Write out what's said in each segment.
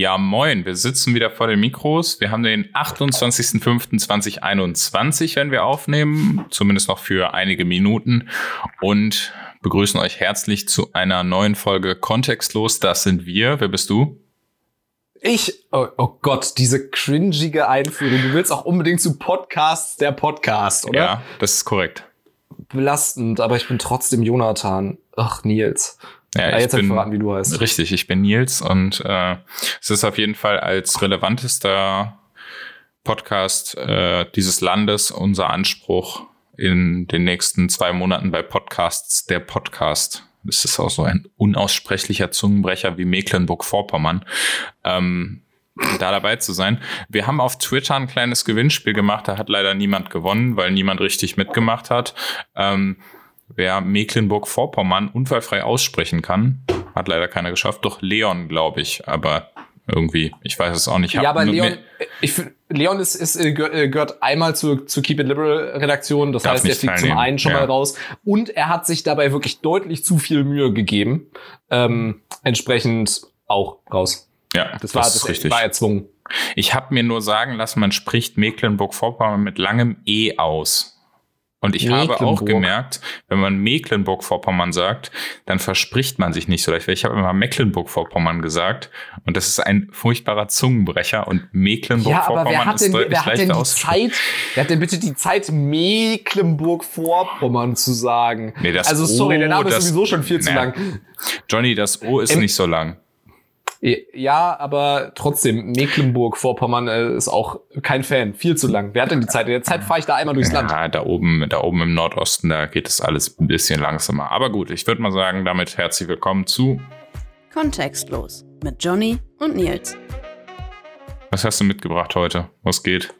Ja, moin, wir sitzen wieder vor den Mikros. Wir haben den 28.05.2021, wenn wir aufnehmen, zumindest noch für einige Minuten und begrüßen euch herzlich zu einer neuen Folge Kontextlos. Das sind wir. Wer bist du? Ich, oh, oh Gott, diese cringige Einführung. Du willst auch unbedingt zu Podcasts der Podcast, oder? Ja, das ist korrekt. Belastend, aber ich bin trotzdem Jonathan. Ach, Nils. Ja, Ah, ich jetzt ich bin, verraten, wie du heißt. Richtig, ich bin Nils und äh, es ist auf jeden Fall als relevantester Podcast äh, dieses Landes unser Anspruch in den nächsten zwei Monaten bei Podcasts der Podcast. Das ist auch so ein unaussprechlicher Zungenbrecher wie Mecklenburg-Vorpommern. Ähm, da dabei zu sein. Wir haben auf Twitter ein kleines Gewinnspiel gemacht, da hat leider niemand gewonnen, weil niemand richtig mitgemacht hat. Ähm, wer Mecklenburg-Vorpommern unfallfrei aussprechen kann, hat leider keiner geschafft. Doch Leon, glaube ich, aber irgendwie, ich weiß es auch nicht. Ja, aber Leon, ich, Leon ist, ist, äh, gehört- äh, gehört einmal zur, zur Keep It Liberal Redaktion. Das Darf heißt, er fliegt zum einen schon ja. mal raus. Und er hat sich dabei wirklich deutlich zu viel Mühe gegeben. Ähm, entsprechend auch raus. ja, Das, war, das richtig. war erzwungen. Ich habe mir nur sagen lassen, man spricht Mecklenburg-Vorpommern mit langem E aus. Und ich habe auch gemerkt, wenn man Mecklenburg-Vorpommern sagt, dann verspricht man sich nicht so leicht. Ich habe immer Mecklenburg-Vorpommern gesagt und das ist ein furchtbarer Zungenbrecher und Ja, Mecklenburg-Vorpommern hat ist denn, deutlich wer hat denn die. Zeit, wer hat denn bitte die Zeit, Mecklenburg-Vorpommern zu sagen? Nee, das also sorry, O, der Name das- ist sowieso schon viel zu Naja. lang. Johnny, das O ist Im- nicht so lang. Ja, aber trotzdem, Mecklenburg-Vorpommern äh, ist auch kein Fan. Viel zu lang. Wer hat denn die Zeit? In der Zeit fahre ich da einmal durchs Land. Ja, da oben, da oben im Nordosten, da geht es alles ein bisschen langsamer. Aber gut, ich würde mal sagen, damit herzlich willkommen zu. Kontextlos mit Johnny und Nils. Was hast du mitgebracht heute? Was geht?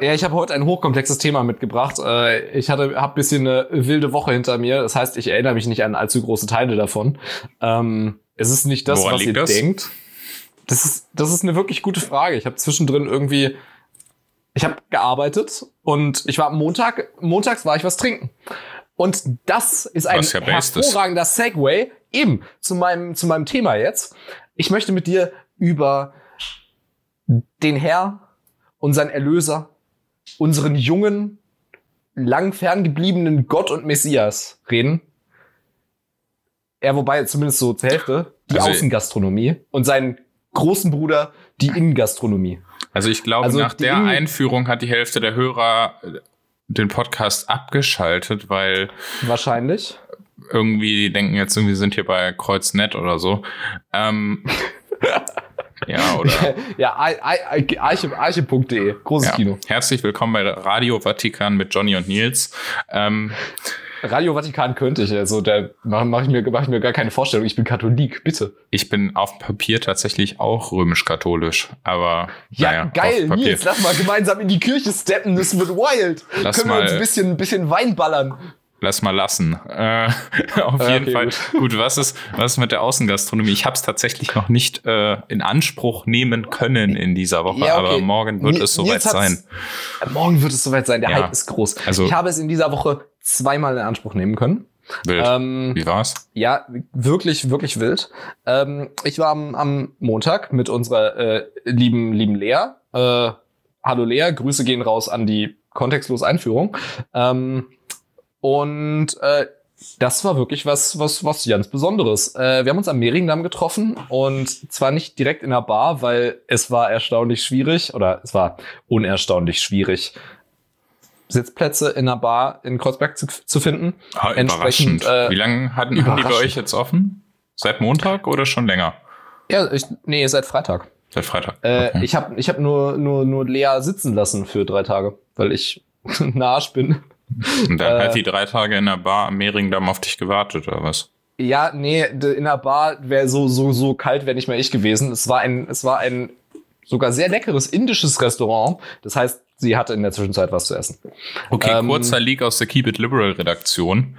Ja, ich habe heute ein hochkomplexes Thema mitgebracht. Äh, Ich hatte hab bisschen eine wilde Woche hinter mir. Das heißt, ich erinnere mich nicht an allzu große Teile davon. Ähm, Es ist nicht das, Woran was ihr das? denkt. Das ist, das ist eine wirklich gute Frage. Ich habe zwischendrin irgendwie, ich habe gearbeitet und ich war am Montag, montags war ich was trinken. Und das ist ein ja best ist. hervorragender Segway eben zu meinem, zu meinem Thema jetzt. Ich möchte mit dir über den Herr, unseren Erlöser, unseren jungen, lang ferngebliebenen Gott und Messias reden. Er, wobei zumindest so zur Hälfte, die Also- Außengastronomie und seinen großen Bruder, die Innengastronomie. Also ich glaube, Also nach der Innen- Einführung hat die Hälfte der Hörer äh, den Podcast abgeschaltet, weil Wahrscheinlich. irgendwie die denken jetzt irgendwie sind hier bei Kreuznet oder so. Ähm, ja, oder? ja, Ar- Ar- Arche- arche.de, großes Ja. Kino. Herzlich willkommen bei Radio Vatikan mit Johnny und Nils. Ähm, Radio Vatikan könnte ich, also da mache mach ich, mir- mach ich mir gar keine Vorstellung. Ich bin Katholik, bitte. ich bin auf Papier tatsächlich auch römisch-katholisch, aber Ja, naja, geil. Nils, lass mal gemeinsam in die Kirche steppen, das wird wild. Lass Können wir uns ein bisschen, ein bisschen Wein ballern? Lass mal lassen. Äh, auf Ah, jeden okay, Fall. gut. Gut. was ist was ist mit der Außengastronomie? Ich habe es tatsächlich noch nicht äh, in Anspruch nehmen können in dieser Woche, Ja, okay. aber morgen wird Ni- es soweit sein. Morgen wird es soweit sein, der Ja. Hype ist groß. Also- ich habe es in dieser Woche zweimal in Anspruch nehmen können. Wild. Ähm, Wie war's? ja, wirklich, wirklich wild. Ähm, ich war am, am Montag mit unserer äh, lieben, lieben Lea. Äh, hallo Lea, Grüße gehen raus an die kontextlos Einführung. Ähm, und äh, das war wirklich was, was, was ganz Besonderes. Äh, wir haben uns am Mehringdamm getroffen und zwar nicht direkt in der Bar, weil es war erstaunlich schwierig oder es war unerstaunlich schwierig, Sitzplätze in der Bar in Kreuzberg zu, zu finden. Ah, überraschend. äh, Wie lange hatten, die bei euch jetzt offen? Seit Montag oder schon länger? Ja, ich, nee, seit Freitag. Seit Freitag. Äh, Okay. Ich habe ich hab nur, nur, nur Lea sitzen lassen für drei Tage, weil ich ein Arsch bin. Und dann äh, hat die drei Tage in der Bar am Mehringdamm auf dich gewartet, oder was? Ja, nee, in der Bar wäre so, so, so kalt wäre nicht mehr ich gewesen. Es war ein, es war ein sogar sehr leckeres indisches Restaurant. Das heißt, sie hatte in der Zwischenzeit was zu essen. Okay, Ähm, kurzer Leak aus der Keep It Liberal Redaktion.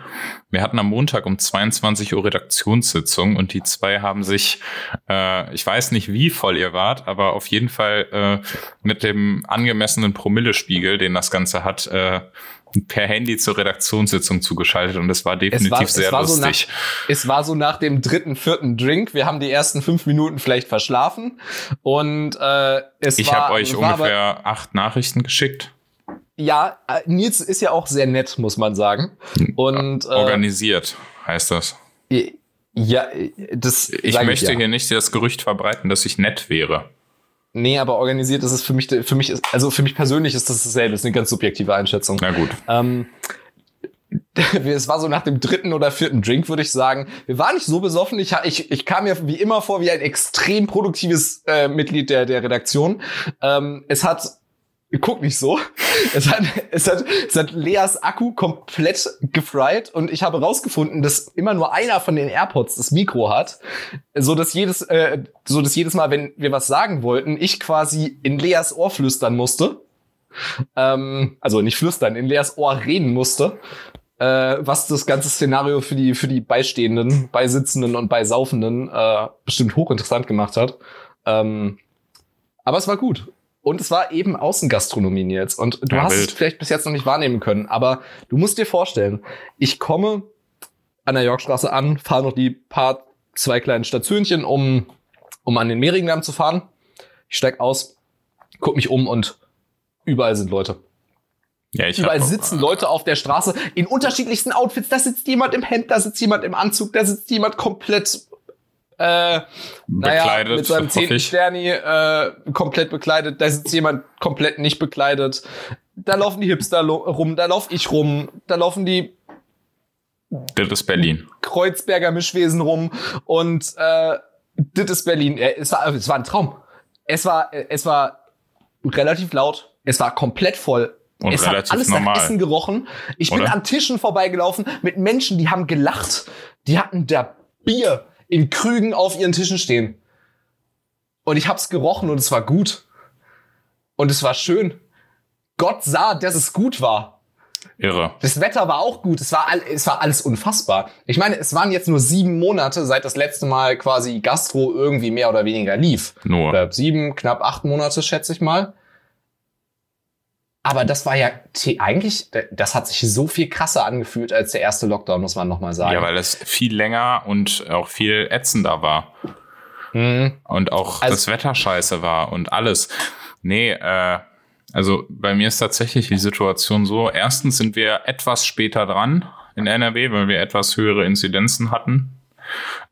Wir hatten am Montag um 22 Uhr Redaktionssitzung und die zwei haben sich, äh, ich weiß nicht, wie voll ihr wart, aber auf jeden Fall äh, mit dem angemessenen Promillespiegel, den das Ganze hat, äh, per Handy zur Redaktionssitzung zugeschaltet und es war definitiv es war, sehr es war lustig. So nach, es war so nach dem dritten, vierten Drink. Wir haben die ersten fünf Minuten vielleicht verschlafen und äh, es ich war. habe euch ungefähr aber, acht Nachrichten geschickt. ja, äh, Nils ist ja auch sehr nett, muss man sagen. Und äh, Organisiert heißt das. ja, das Ich möchte ja. hier nicht das Gerücht verbreiten, dass ich nett wäre. Nee, aber organisiert ist es für mich, für mich ist, also für mich persönlich ist das dasselbe, das ist eine ganz subjektive Einschätzung. Na gut. Ähm, es war so nach dem dritten oder vierten Drink, würde ich sagen. Wir waren nicht so besoffen. Ich, ich, ich kam mir wie immer vor wie ein extrem produktives äh, Mitglied der, der Redaktion. Ähm, es hat guck nicht so. Es hat, es hat, es hat Leas Akku komplett gefried und ich habe rausgefunden, dass immer nur einer von den AirPods das Mikro hat, so dass jedes, äh, so dass jedes Mal, wenn wir was sagen wollten, ich quasi in Leas Ohr flüstern musste. Ähm, also nicht flüstern, in Leas Ohr reden musste. Äh, was das ganze Szenario für die, für die Beistehenden, Beisitzenden und Beisaufenden äh, bestimmt hochinteressant gemacht hat. Ähm, aber es war gut. Und es war eben Außengastronomie jetzt. Und du Ja, hast wild. es vielleicht bis jetzt noch nicht wahrnehmen können. Aber du musst dir vorstellen, ich komme an der Yorkstraße an, fahre noch die paar, zwei kleinen Stationchen, um, um an den Mehringdamm zu fahren. Ich steig aus, guck mich um und überall sind Leute. Ja, ich Überall sitzen Leute auf der Straße in unterschiedlichsten Outfits. Da sitzt jemand im Hemd, da sitzt jemand im Anzug, da sitzt jemand komplett äh, naja, mit seinem hoffe zehnten ich. Sterni äh, komplett bekleidet. Da sitzt jemand komplett nicht bekleidet. Da laufen die Hipster rum, da lauf ich rum, da laufen die Das ist Berlin. Kreuzberger Mischwesen rum und äh, das ist Berlin. Äh, Es war, es war ein Traum. Es war, äh, es war relativ laut. Es war komplett voll. Und es relativ hat alles normal. nach Essen gerochen. Ich bin Oder? an Tischen vorbeigelaufen mit Menschen, die haben gelacht. Die hatten da Bier in Krügen auf ihren Tischen stehen. Und ich hab's gerochen und es war gut. Und es war schön. Gott sah, dass es gut war. Irre. Das Wetter war auch gut. Es war, all, es war alles unfassbar. Ich meine, es waren jetzt nur sieben Monate, seit das letzte Mal quasi Gastro irgendwie mehr oder weniger lief. Nur. Oder sieben, knapp acht Monate, schätze ich mal. Aber das war ja eigentlich, das hat sich so viel krasser angefühlt als der erste Lockdown, muss man nochmal sagen. Ja, weil es viel länger und auch viel ätzender war. Mhm. Und auch Also- das Wetter scheiße war und alles. Nee, äh, also bei mir ist tatsächlich die Situation so. Erstens sind wir etwas später dran in NRW, weil wir etwas höhere Inzidenzen hatten.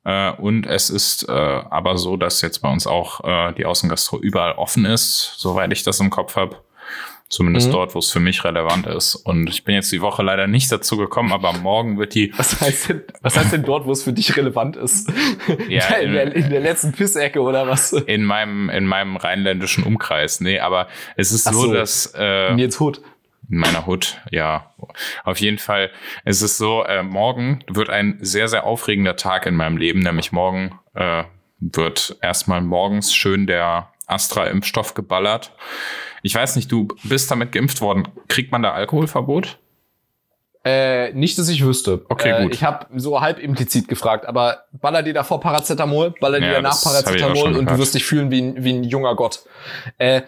Äh, und es ist äh, aber so, dass jetzt bei uns auch äh, die Außengastro überall offen ist, soweit ich das im Kopf habe. Zumindest Mhm. dort, wo es für mich relevant ist. Und ich bin jetzt die Woche leider nicht dazu gekommen, aber morgen wird die Was heißt denn, was heißt denn dort, wo es für dich relevant ist? Ja, in, der, in der letzten Pissecke oder was? in meinem in meinem rheinländischen Umkreis. Nee, aber es ist so, so. dass äh, Nils Hut. in meiner Hut, ja, auf jeden Fall. Es ist so, äh, morgen wird ein sehr sehr aufregender Tag in meinem Leben, nämlich morgen äh, wird erstmal morgens schön der Astra-Impfstoff geballert. Ich weiß nicht, du bist damit geimpft worden. Kriegt man da Alkoholverbot? Äh, nicht, dass ich wüsste. Okay, äh, gut. Ich habe so halb implizit gefragt, aber baller dir davor Paracetamol, baller dir Ja, danach Paracetamol und du wirst dich fühlen wie ein, wie ein junger Gott. Äh,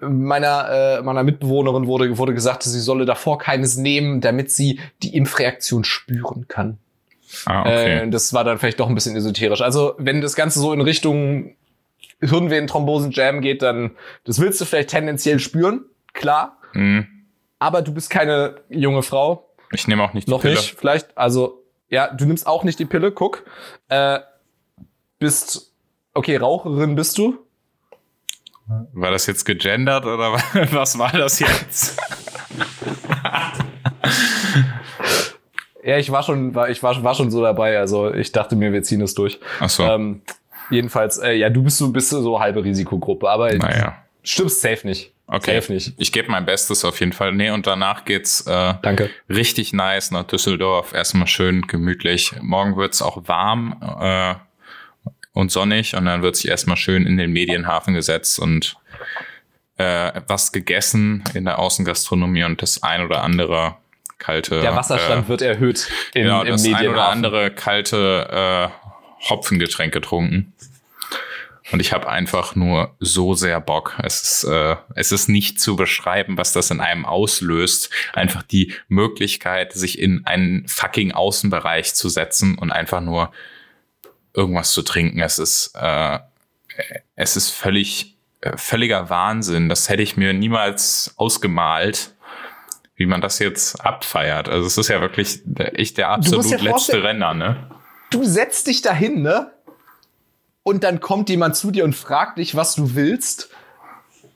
meiner, äh, meiner Mitbewohnerin wurde, wurde gesagt, sie solle davor keines nehmen, damit sie die Impfreaktion spüren kann. Ah, okay. Äh, das war dann vielleicht doch ein bisschen esoterisch. Also, wenn das Ganze so in Richtung Hirnvenen-Thrombosen-Jam geht, dann, das willst du vielleicht tendenziell spüren, klar. Hm. Aber du bist keine junge Frau, Ich nehme auch nicht die noch Pille. nicht, vielleicht. Also, ja, du nimmst auch nicht die Pille, guck. Äh, bist, okay, Raucherin bist du? War das jetzt gegendert oder was war das jetzt? Ja, ich war schon, war, ich war, war schon so dabei. Also, ich dachte mir, wir ziehen es durch. Ach so. Ähm, jedenfalls, äh, ja, du bist so, bist so halbe Risikogruppe, aber naja. stimmst safe nicht. Okay. Safe nicht. Ich gebe mein Bestes auf jeden Fall. Nee, und danach geht's äh, Danke. richtig nice nach Düsseldorf. Erstmal schön gemütlich. Morgen wird's auch warm äh, und sonnig und dann wird sich erstmal schön in den Medienhafen gesetzt und äh, was gegessen in der Außengastronomie und das ein oder andere kalte. Der Wasserstand äh, wird erhöht in, genau, im das ein oder Medienhafen. andere kalte äh, Hopfengetränk getrunken. Und ich habe einfach nur so sehr Bock. Es ist, äh, es ist nicht zu beschreiben, was das in einem auslöst. Einfach die Möglichkeit, sich in einen fucking Außenbereich zu setzen und einfach nur irgendwas zu trinken. Es ist, äh, es ist völlig, äh, völliger Wahnsinn. Das hätte ich mir niemals ausgemalt wie man das jetzt abfeiert. Also es ist ja wirklich echt der absolut ja letzte Renner, ne? Du setzt dich dahin, ne? Und dann kommt jemand zu dir und fragt dich, was du willst.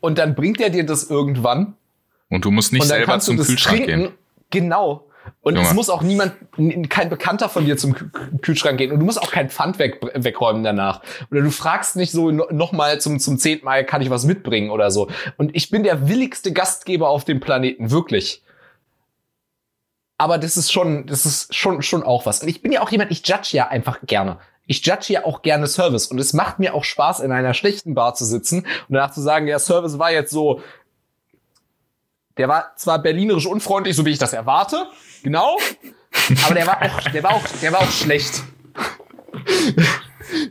Und dann bringt er dir das irgendwann. Und du musst nicht selber zum Kühlschrank trinken. gehen. Genau. Und Junge. es muss auch niemand, kein Bekannter von dir zum Kühlschrank gehen. Und du musst auch kein Pfand weg, wegräumen danach. Oder du fragst nicht so nochmal zum, zum zehnten Mal, kann ich was mitbringen oder so. Und ich bin der willigste Gastgeber auf dem Planeten, wirklich aber das ist schon, das ist schon, schon auch was. Und ich bin ja auch jemand, ich judge ja einfach gerne. Ich judge ja auch gerne Service. Und es macht mir auch Spaß, in einer schlechten Bar zu sitzen und danach zu sagen, ja, Service war jetzt so, der war zwar berlinerisch unfreundlich, so wie ich das erwarte, genau, aber der war auch, der war auch, der war auch schlecht.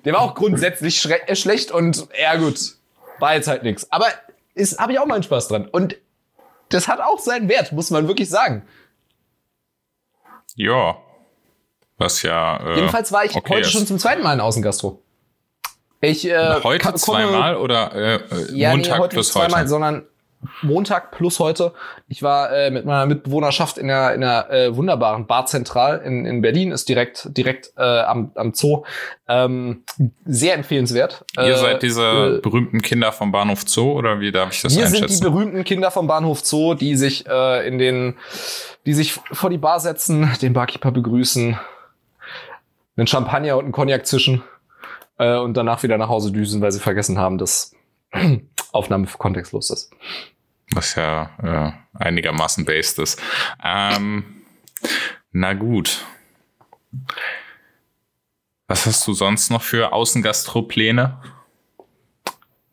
der war auch grundsätzlich äh, schlecht und ja gut, war jetzt halt nix. Aber ist habe ich auch meinen Spaß dran und das hat auch seinen Wert, muss man wirklich sagen. Ja. Was ja. Äh, Jedenfalls war ich okay heute ist. schon zum zweiten Mal in Außengastro. Ich, äh, heute zweimal oder äh, ja, Montag nee, heute plus zweimal, heute? sondern Montag plus heute. Ich war äh, mit meiner Mitbewohnerschaft in der, in der äh, wunderbaren Bar Zentral in, in Berlin, ist direkt, direkt äh, am, am Zoo. Ähm, sehr empfehlenswert. Ihr äh, seid diese äh, berühmten Kinder vom Bahnhof Zoo oder wie darf ich das wir einschätzen? Wir sind die berühmten Kinder vom Bahnhof Zoo, die sich äh, in den die sich vor die Bar setzen, den Barkeeper begrüßen, einen Champagner und einen Cognac zischen äh, und danach wieder nach Hause düsen, weil sie vergessen haben, dass Aufnahme kontextlos ist. Was ja äh, einigermaßen based ist. Ähm, na gut. Was hast du sonst noch für Außengastropläne?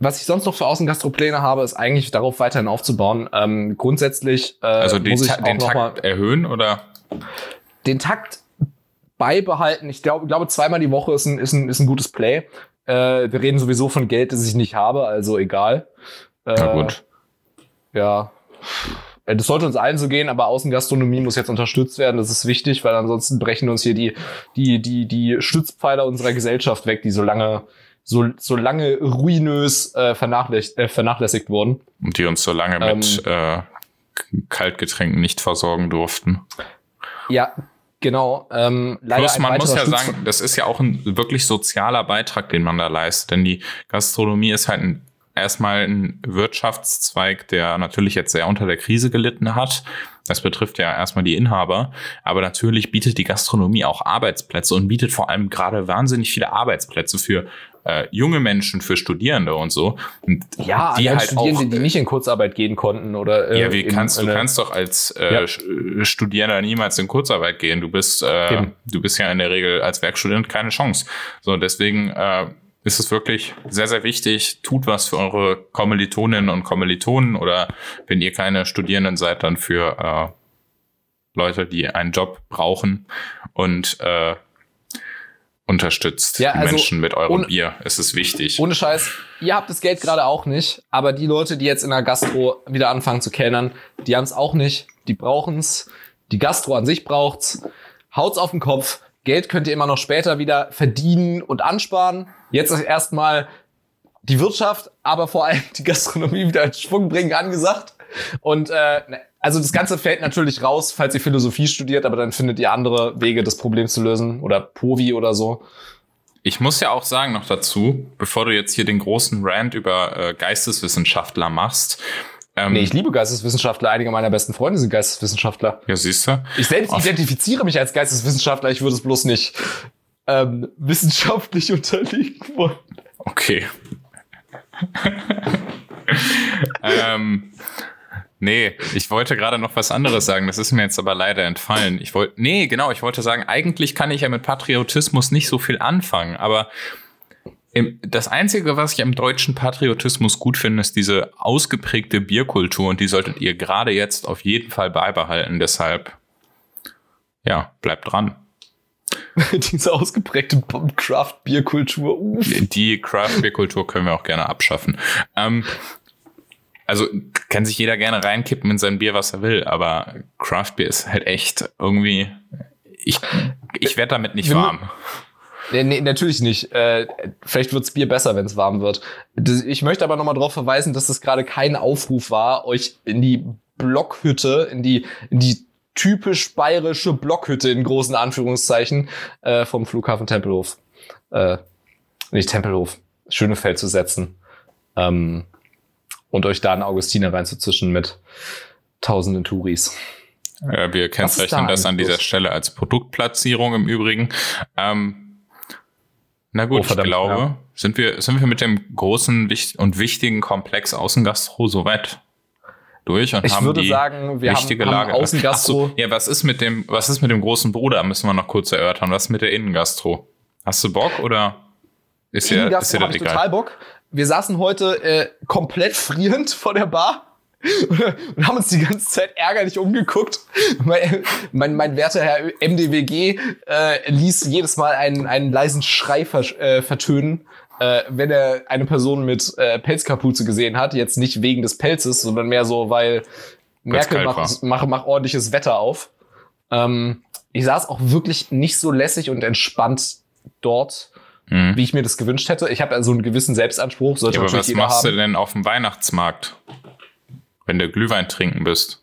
was ich sonst noch für Außengastropläne habe, ist eigentlich darauf weiterhin aufzubauen. Ähm, grundsätzlich äh, also den, muss ich den Takt erhöhen oder den Takt beibehalten. Ich glaube, glaube zweimal die Woche ist ein, ist ein, ist ein gutes Play. Äh, wir reden sowieso von Geld, das ich nicht habe, also egal. Äh, Na gut. Ja. Äh, das sollte uns allen so gehen, aber Außengastronomie muss jetzt unterstützt werden. Das ist wichtig, weil ansonsten brechen uns hier die, die, die, die Stützpfeiler unserer Gesellschaft weg, die so lange so, so lange ruinös äh, vernachlässigt, äh, vernachlässigt wurden. Und die uns so lange ähm, mit äh, Kaltgetränken nicht versorgen durften. Ja, genau. Ähm, leider Plus man muss ja Stütz sagen, das ist ja auch ein wirklich sozialer Beitrag, den man da leistet. Denn die Gastronomie ist halt ein, erstmal ein Wirtschaftszweig, der natürlich jetzt sehr unter der Krise gelitten hat. Das betrifft ja erstmal die Inhaber, aber natürlich bietet die Gastronomie auch Arbeitsplätze und bietet vor allem gerade wahnsinnig viele Arbeitsplätze für äh, junge Menschen, für Studierende und so. Und ja, die halt Studierende, auch, die nicht in Kurzarbeit gehen konnten oder äh, ja, wie kannst du kannst doch als äh, ja. Äh, Studierender niemals in Kurzarbeit gehen. Du bist äh, du bist ja in der Regel als Werkstudent keine Chance. So deswegen äh, ist es wirklich sehr, sehr wichtig. Tut was für eure Kommilitoninnen und Kommilitonen oder wenn ihr keine Studierenden seid, dann für äh, Leute, die einen Job brauchen und äh, unterstützt ja, die also Menschen mit eurem ohne, Bier. Es ist wichtig. Ohne Scheiß, ihr habt das Geld gerade auch nicht, aber die Leute, die jetzt in der Gastro wieder anfangen zu kellnern, die haben es auch nicht. Die brauchen's. Die Gastro an sich braucht's. Haut's auf den Kopf. Geld könnt ihr immer noch später wieder verdienen und ansparen. Jetzt ist erstmal die Wirtschaft, aber vor allem die Gastronomie wieder in Schwung bringen angesagt. Und äh, ne, also das Ganze fällt natürlich raus, falls ihr Philosophie studiert, aber dann findet ihr andere Wege, das Problem zu lösen oder Povi oder so. Ich muss ja auch sagen noch dazu, bevor du jetzt hier den großen Rant über äh, Geisteswissenschaftler machst. Ähm, nee, ich liebe Geisteswissenschaftler. Einige meiner besten Freunde sind Geisteswissenschaftler. Ja, siehst du. Ich selbst Auf identifiziere mich als Geisteswissenschaftler. Ich würde es bloß nicht ähm, wissenschaftlich unterliegen wollen. Okay. ähm, Nee, ich wollte gerade noch was anderes sagen, das ist mir jetzt aber leider entfallen. Ich wollte, nee, genau, ich wollte sagen, eigentlich kann ich ja mit Patriotismus nicht so viel anfangen, aber das Einzige, was ich am deutschen Patriotismus gut finde, ist diese ausgeprägte Bierkultur und die solltet ihr gerade jetzt auf jeden Fall beibehalten. Deshalb, ja, bleibt dran. Diese ausgeprägte Craft-Bier-Kultur. Die Craft-Bier-Kultur können wir auch gerne abschaffen. Ähm, also kann sich jeder gerne reinkippen in sein Bier, was er will, aber Craft-Bier ist halt echt irgendwie. Ich, ich werde damit nicht warm. Nee, nee, natürlich nicht. Äh, vielleicht wirds Bier besser, wenn es warm wird. Ich möchte aber nochmal darauf verweisen, dass das gerade kein Aufruf war, euch in die Blockhütte, in die, in die typisch bayerische Blockhütte in großen Anführungszeichen äh, vom Flughafen Tempelhof. Äh, nicht Tempelhof, Schönefeld zu setzen. Ähm, und euch da einen Augustiner reinzuzischen mit tausenden Touris. Ja, wir kennzeichnen da das an dieser Stelle als Produktplatzierung im Übrigen. Ähm, na gut, oh, verdammt, ich glaube, ja. sind, wir, sind wir mit dem großen und wichtigen Komplex Außengastro soweit durch und ich haben würde die sagen, wir wichtige haben, Lage. Außengastro. So, ja, was ist mit dem, was ist mit dem großen Bruder? Müssen wir noch kurz erörtern. Was ist mit der Innengastro? Hast du Bock oder ist ja, ist ja egal? total Bock. Wir saßen heute äh, komplett frierend vor der Bar und haben uns die ganze Zeit ärgerlich umgeguckt. Mein, mein, mein werter Herr MDWG äh, ließ jedes Mal einen, einen leisen Schrei ver, äh, vertönen, äh, wenn er eine Person mit äh, Pelzkapuze gesehen hat. Jetzt nicht wegen des Pelzes, sondern mehr so, weil Merkel macht, macht, macht ordentliches Wetter auf. Ähm, ich saß auch wirklich nicht so lässig und entspannt dort mhm. wie ich mir das gewünscht hätte. Ich habe also einen gewissen Selbstanspruch. Sollte ja, aber was machst haben. du denn auf dem Weihnachtsmarkt, wenn du Glühwein trinken bist?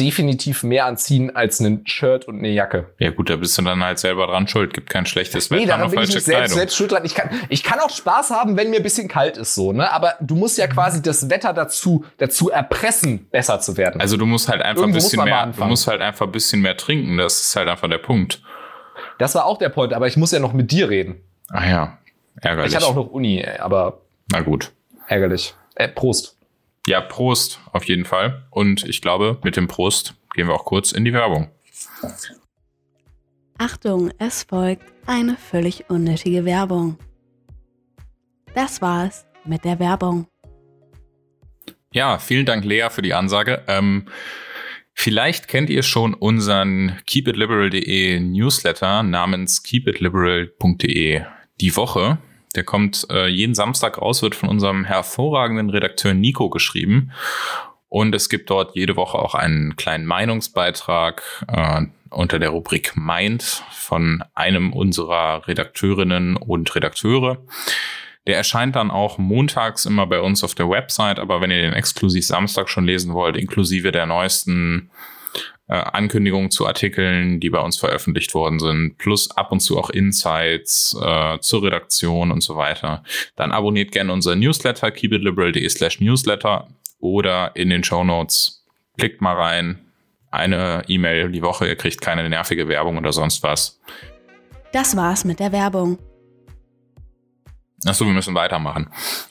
definitiv mehr anziehen als ein Shirt und eine Jacke. Ja gut, da bist du dann halt selber dran schuld. Gibt kein schlechtes Wetter, nee, daran bin falsche ich nicht selbst, selbst schuld dran. Ich kann, ich kann auch Spaß haben, wenn mir ein bisschen kalt ist so, ne? Aber du musst ja quasi das Wetter dazu, dazu erpressen, besser zu werden. Also du musst halt einfach Irgendwo ein bisschen mehr, du musst halt einfach ein bisschen mehr trinken. Das ist halt einfach der Punkt. Das war auch der Punkt, aber ich muss ja noch mit dir reden. Ah ja, ärgerlich. Ich hatte auch noch Uni, aber. Na gut. Ärgerlich. Äh, Prost. Ja, Prost auf jeden Fall. Und ich glaube, mit dem Prost gehen wir auch kurz in die Werbung. Achtung, es folgt eine völlig unnötige Werbung. Das war's mit der Werbung. Ja, vielen Dank, Lea, für die Ansage. Ähm, Vielleicht kennt ihr schon unseren keepitliberal.de Newsletter namens keepitliberal.de die Woche. Der kommt äh, jeden Samstag raus, wird von unserem hervorragenden Redakteur Nico geschrieben. Und es gibt dort jede Woche auch einen kleinen Meinungsbeitrag äh, unter der Rubrik Mind von einem unserer Redakteurinnen und Redakteure. Der erscheint dann auch montags immer bei uns auf der Website, aber wenn ihr den exklusiv Samstag schon lesen wollt, inklusive der neuesten äh, Ankündigungen zu Artikeln, die bei uns veröffentlicht worden sind, plus ab und zu auch Insights äh, zur Redaktion und so weiter, dann abonniert gerne unser Newsletter, keepitliberal.de slash newsletter oder in den Show Notes. Klickt mal rein. Eine E-Mail die Woche, ihr kriegt keine nervige Werbung oder sonst was. Das war's mit der Werbung. Achso, wir müssen weitermachen.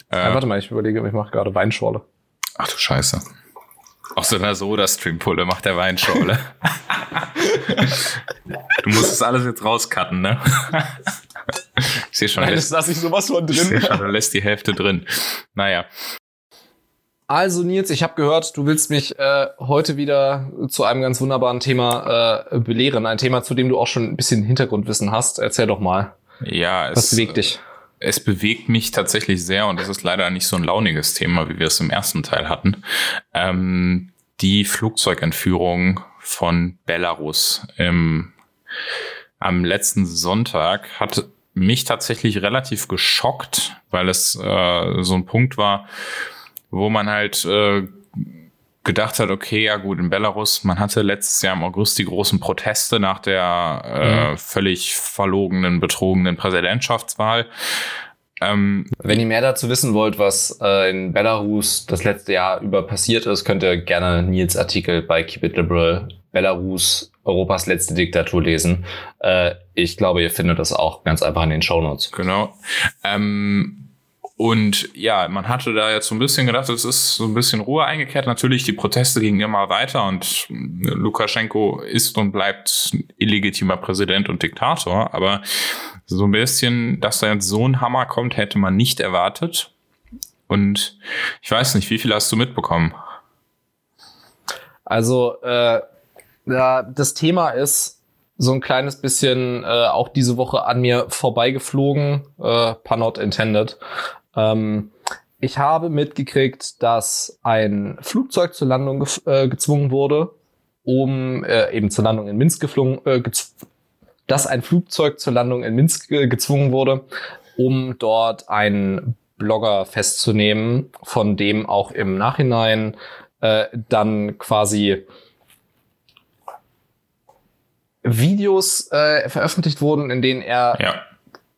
Äh, ja, warte mal, ich überlege, ich mache gerade Weinschorle. Ach du Scheiße. Auch so einer Soda-Stream-Pulle macht der Weinschorle. du musst das alles jetzt rauscutten, ne? ich sehe schon, Nein, lässt, lasse ich sowas von drin. Ich sehe schon, du lässt die Hälfte drin. Naja. Also Nils, ich habe gehört, du willst mich äh, heute wieder zu einem ganz wunderbaren Thema äh, belehren. Ein Thema, zu dem du auch schon ein bisschen Hintergrundwissen hast. Erzähl doch mal. Ja, es, Was bewegt dich? Es bewegt mich tatsächlich sehr und es ist leider nicht so ein launiges Thema, wie wir es im ersten Teil hatten. Ähm, die Flugzeugentführung von Belarus im, am letzten Sonntag hat mich tatsächlich relativ geschockt, weil es äh, so ein Punkt war, wo man halt äh, gedacht hat, okay, ja gut, in Belarus, man hatte letztes Jahr im August die großen Proteste nach der äh, mhm. völlig verlogenen, betrogenen Präsidentschaftswahl. Ähm, Wenn ihr mehr dazu wissen wollt, was äh, in Belarus das letzte Jahr über passiert ist, könnt ihr gerne Nils Artikel bei Keep It Liberal Belarus, Europas letzte Diktatur lesen. Äh, ich glaube, ihr findet das auch ganz einfach in den Show Notes. Genau. Ähm, und ja, man hatte da jetzt so ein bisschen gedacht, es ist so ein bisschen Ruhe eingekehrt. Natürlich, die Proteste gingen immer weiter und Lukaschenko ist und bleibt illegitimer Präsident und Diktator. Aber so ein bisschen, dass da jetzt so ein Hammer kommt, hätte man nicht erwartet. Und ich weiß nicht, wie viel hast du mitbekommen? Also, äh, ja, das Thema ist so ein kleines bisschen äh, auch diese Woche an mir vorbeigeflogen, äh, pun not intended. Ähm, ich habe mitgekriegt, dass ein Flugzeug zur Landung äh, gezwungen wurde, um äh, eben zur Landung in Minsk geflogen, äh, dass ein Flugzeug zur Landung in Minsk äh, gezwungen wurde, um dort einen Blogger festzunehmen, von dem auch im Nachhinein äh, dann quasi Videos äh, veröffentlicht wurden, in denen er ja.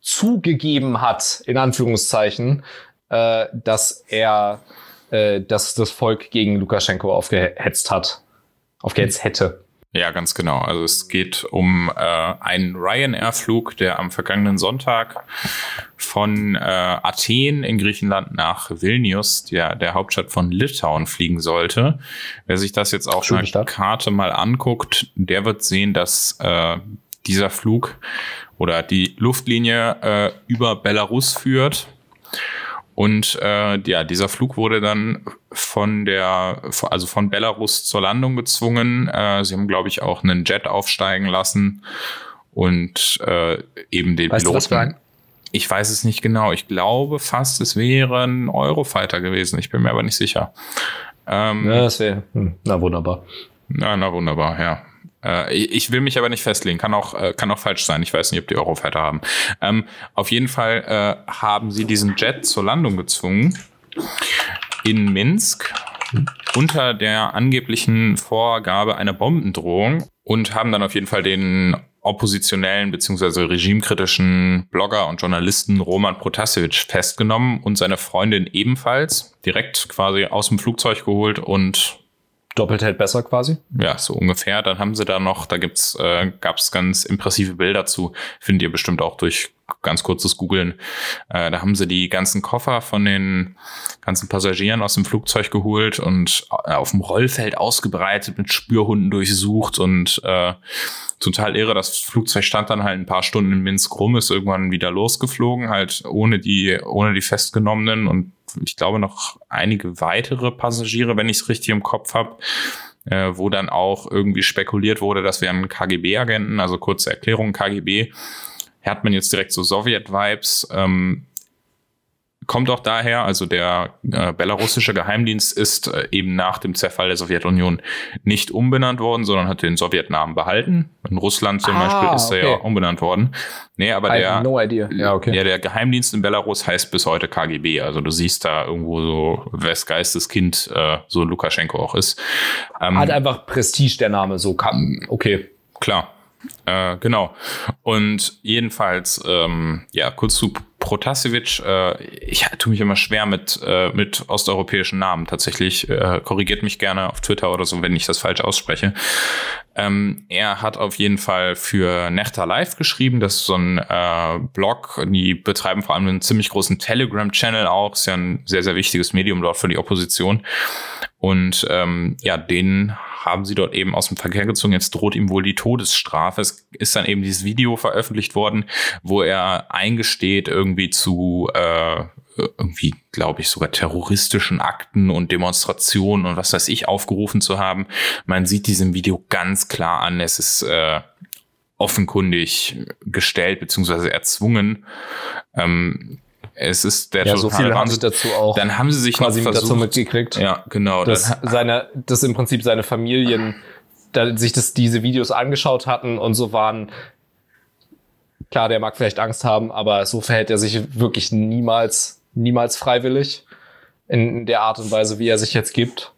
Zugegeben hat, in Anführungszeichen, äh, dass er äh, dass das Volk gegen Lukaschenko aufgehetzt hat, aufgehetzt hätte. Ja, ganz genau. Also es geht um äh, einen Ryanair-Flug, der am vergangenen Sonntag von äh, Athen in Griechenland nach Vilnius, der, der Hauptstadt von Litauen, fliegen sollte. Wer sich das jetzt auf einer Karte mal anguckt, der wird sehen, dass äh, dieser Flug oder die Luftlinie äh, über Belarus führt und äh, ja, dieser Flug wurde dann von der, also von Belarus zur Landung gezwungen. Äh, sie haben, glaube ich, auch einen Jet aufsteigen lassen und äh, eben den weißt Piloten. Ich weiß es nicht genau. Ich glaube fast, es wäre ein Eurofighter gewesen. Ich bin mir aber nicht sicher. Ähm, ja, das wäre, hm, na wunderbar. Na, na wunderbar, ja. Äh, ich will mich aber nicht festlegen, kann auch, äh, kann auch falsch sein. Ich weiß nicht, ob die Eurofighter haben. Ähm, auf jeden Fall äh, haben sie diesen Jet zur Landung gezwungen in Minsk unter der angeblichen Vorgabe einer Bombendrohung und haben dann auf jeden Fall den oppositionellen bzw. regimekritischen Blogger und Journalisten Roman Protasevich festgenommen und seine Freundin ebenfalls direkt quasi aus dem Flugzeug geholt und doppelt hält besser quasi. Ja, so ungefähr. Dann haben sie da noch, da gibt's, äh, gab's ganz impressive Bilder zu, findet ihr bestimmt auch durch ganz kurzes Googeln. Äh, da haben sie die ganzen Koffer von den ganzen Passagieren aus dem Flugzeug geholt und äh, auf dem Rollfeld ausgebreitet, mit Spürhunden durchsucht und äh, total irre. Das Flugzeug stand dann halt ein paar Stunden in Minsk rum, ist irgendwann wieder losgeflogen, halt ohne die, ohne die Festgenommenen und ich glaube noch einige weitere Passagiere, wenn ich es richtig im Kopf habe. Äh, wo dann auch irgendwie spekuliert wurde, dass wir einen KGB-Agenten, also kurze Erklärung, KGB, hat man jetzt direkt so Sowjet-Vibes. Ähm, kommt auch daher, also der äh, belarussische Geheimdienst ist äh, eben nach dem Zerfall der Sowjetunion nicht umbenannt worden, sondern hat den Sowjetnamen behalten. In Russland zum ah, Beispiel ist okay. er ja umbenannt worden. Nee, aber I der, no. Ja, okay. ja, der Geheimdienst in Belarus heißt bis heute KGB. Also du siehst da irgendwo so, wes Geisteskind äh, so Lukaschenko auch ist. Ähm, hat einfach Prestige der Name, so kann, okay. Klar. Äh, genau. Und jedenfalls, ähm, ja, kurz zu Protasevich. Äh, ich tue mich immer schwer mit, äh, mit osteuropäischen Namen tatsächlich. Äh, korrigiert mich gerne auf Twitter oder so, wenn ich das falsch ausspreche. Ähm, er hat auf jeden Fall für Nechta Live geschrieben. Das ist so ein äh, Blog. Die betreiben vor allem einen ziemlich großen Telegram-Channel auch. Ist ja ein sehr, sehr wichtiges Medium dort für die Opposition. Und ähm, ja, den haben sie dort eben aus dem Verkehr gezogen. Jetzt droht ihm wohl die Todesstrafe. Es ist dann eben dieses Video veröffentlicht worden, wo er eingesteht irgendwie zu äh, irgendwie, glaube ich, sogar terroristischen Akten und Demonstrationen und was weiß ich aufgerufen zu haben. Man sieht diesem Video ganz klar an, es ist äh, offenkundig gestellt bzw. erzwungen. Ähm, es ist der ja, so viele haben sich dazu auch. Dann haben sie sich quasi noch versucht, dazu mitgekriegt. Ja, genau. Dass das, seine, dass im Prinzip seine Familien da, sich das, diese Videos angeschaut hatten und so waren. Klar, der mag vielleicht Angst haben, aber so verhält er sich wirklich niemals, niemals freiwillig in der Art und Weise, wie er sich jetzt gibt.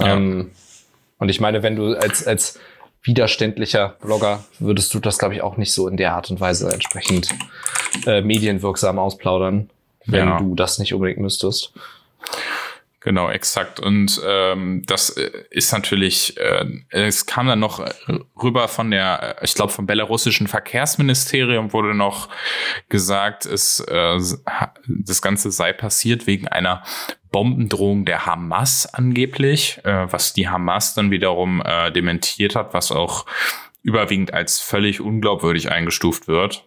Ja. Ähm, und ich meine, wenn du als, als widerständlicher Blogger würdest du das, glaube ich, auch nicht so in der Art und Weise entsprechend äh, medienwirksam ausplaudern wenn ja. du das nicht unbedingt müsstest. Genau, exakt. Und ähm, das äh, ist natürlich, äh, es kam dann noch rüber von der, ich glaube, vom belarussischen Verkehrsministerium wurde noch gesagt, es, äh, das Ganze sei passiert wegen einer Bombendrohung der Hamas angeblich, äh, was die Hamas dann wiederum äh, dementiert hat, was auch überwiegend als völlig unglaubwürdig eingestuft wird.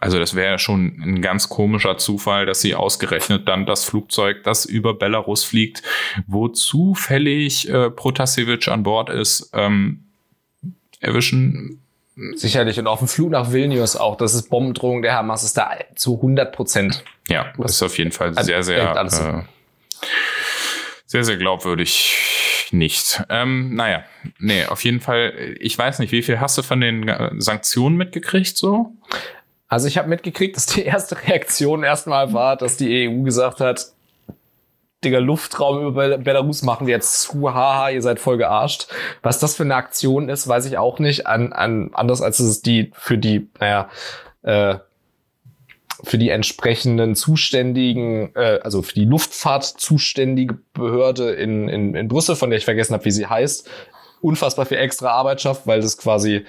Also das wäre schon ein ganz komischer Zufall, dass sie ausgerechnet dann das Flugzeug, das über Belarus fliegt, wo zufällig äh, Protasevich an Bord ist, ähm, erwischen. Sicherlich. Und auf dem Flug nach Vilnius auch. Das ist Bombendrohung der Hamas ist da zu 100 Prozent. Ja, das ist auf jeden Fall sehr, Also, sehr, alles. äh, sehr, sehr glaubwürdig nicht. Ähm, naja, nee, auf jeden Fall, ich weiß nicht, wie viel hast du von den Sanktionen mitgekriegt so? Also ich habe mitgekriegt, dass die erste Reaktion erstmal war, dass die EU gesagt hat, Digga, Luftraum über Bel- Belarus machen wir jetzt zu, haha, ihr seid voll gearscht. Was das für eine Aktion ist, weiß ich auch nicht. An, an, anders als es die für die, naja, äh, für die entsprechenden zuständigen, äh, also für die Luftfahrt zuständige Behörde in, in, in Brüssel, von der ich vergessen habe, wie sie heißt, unfassbar viel extra Arbeit schafft, weil das quasi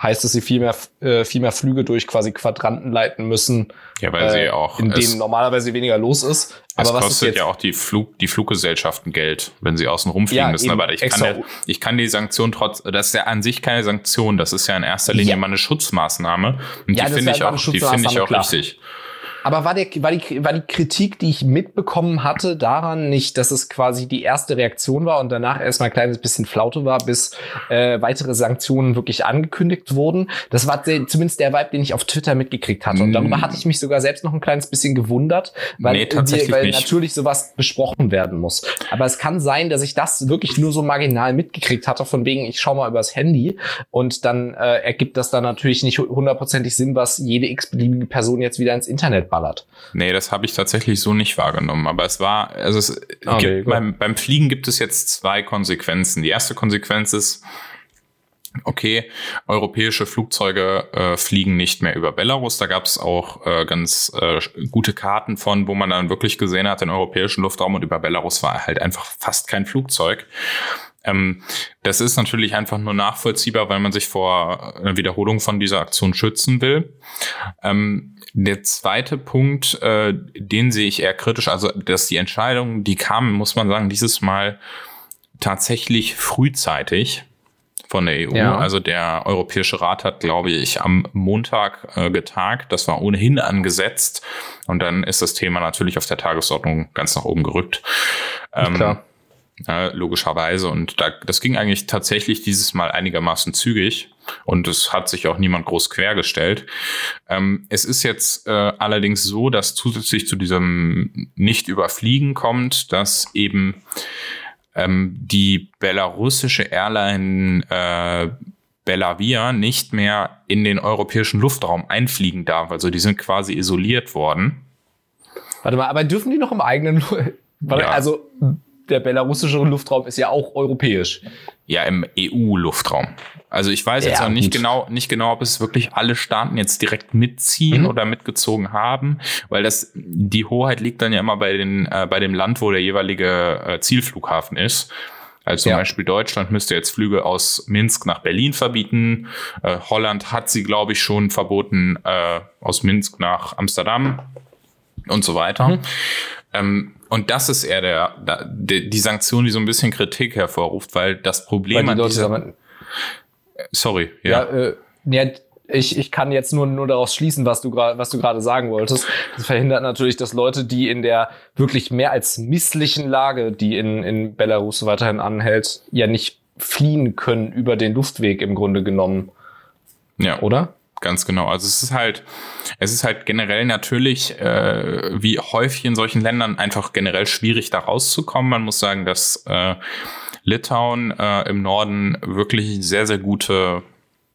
heißt, dass sie viel mehr, äh, viel mehr Flüge durch quasi Quadranten leiten müssen, Ja, weil sie auch, in es, denen normalerweise weniger los ist. es Aber was ist kostet ja auch die Flug, die Fluggesellschaften Geld, wenn sie außen rumfliegen Ja, müssen. eben, Aber ich kann, ja, ich kann die Sanktion trotz, das ist ja an sich keine Sanktion, das ist ja in erster Linie Ja. mal eine Schutzmaßnahme. Und Ja, die das finde ich auch, die finde ich auch klar. richtig. Aber war, der, war, die, war die Kritik, die ich mitbekommen hatte, daran nicht, dass es quasi die erste Reaktion war und danach erstmal ein kleines bisschen Flaute war, bis äh, weitere Sanktionen wirklich angekündigt wurden? Das war zumindest der Vibe, den ich auf Twitter mitgekriegt hatte. Und darüber hatte ich mich sogar selbst noch ein kleines bisschen gewundert, weil, Nee, wir, weil natürlich sowas besprochen werden muss. Aber es kann sein, dass ich das wirklich nur so marginal mitgekriegt hatte, von wegen, ich schau mal übers Handy und dann äh, ergibt das dann natürlich nicht hundertprozentig Sinn, was jede x-beliebige Person jetzt wieder ins Internet ballert. Nee, das habe ich tatsächlich so nicht wahrgenommen. Aber es war, also es Okay, gibt, beim, beim Fliegen gibt es jetzt zwei Konsequenzen. Die erste Konsequenz ist, okay, europäische Flugzeuge äh, fliegen nicht mehr über Belarus. Da gab es auch äh, ganz äh, gute Karten von, wo man dann wirklich gesehen hat, den europäischen Luftraum und über Belarus war halt einfach fast kein Flugzeug. Ähm, das ist natürlich einfach nur nachvollziehbar, weil man sich vor einer Wiederholung von dieser Aktion schützen will. Ähm, der zweite Punkt, äh, den sehe ich eher kritisch, also dass die Entscheidung, die kam, muss man sagen, dieses Mal tatsächlich frühzeitig von der EU. Ja. Also der Europäische Rat hat, glaube ich, am Montag äh, getagt. Das war ohnehin angesetzt. Und dann ist das Thema natürlich auf der Tagesordnung ganz nach oben gerückt. Ähm, Klar. Äh, logischerweise. Und da, das ging eigentlich tatsächlich dieses Mal einigermaßen zügig. Und es hat sich auch niemand groß quergestellt. Ähm, es ist jetzt äh, allerdings so, dass zusätzlich zu diesem Nicht-Überfliegen kommt, dass eben ähm, die belarussische Airline äh, Belavia nicht mehr in den europäischen Luftraum einfliegen darf. Also die sind quasi isoliert worden. Warte mal, aber dürfen die noch im eigenen, Warte, Ja. also der belarussische Luftraum ist ja auch europäisch. Ja, im EU-Luftraum. Also ich weiß jetzt Ja, auch nicht gut. genau, nicht genau, ob es wirklich alle Staaten jetzt direkt mitziehen Mhm. oder mitgezogen haben, weil das die Hoheit liegt dann ja immer bei den äh, bei dem Land, wo der jeweilige äh, Zielflughafen ist. Also zum Ja. Beispiel Deutschland müsste jetzt Flüge aus Minsk nach Berlin verbieten. Äh, Holland hat sie, glaube ich, schon verboten äh, aus Minsk nach Amsterdam und so weiter. Mhm. Ähm, und das ist eher der, die, Sanktion, die so ein bisschen Kritik hervorruft, weil das Problem Weil die an dieser, sorry, ja, ja, äh, ja ich, ich kann jetzt nur, nur daraus schließen, was du gerade, was du gerade sagen wolltest. Das verhindert natürlich, dass Leute, die in der wirklich mehr als misslichen Lage, die in, in Belarus weiterhin anhält, ja nicht fliehen können über den Luftweg im Grunde genommen, ja, oder? Ganz genau. Also es ist halt, es ist halt generell natürlich, äh, wie häufig in solchen Ländern einfach generell schwierig da rauszukommen. Man muss sagen, dass äh, Litauen äh, im Norden wirklich sehr, sehr gute,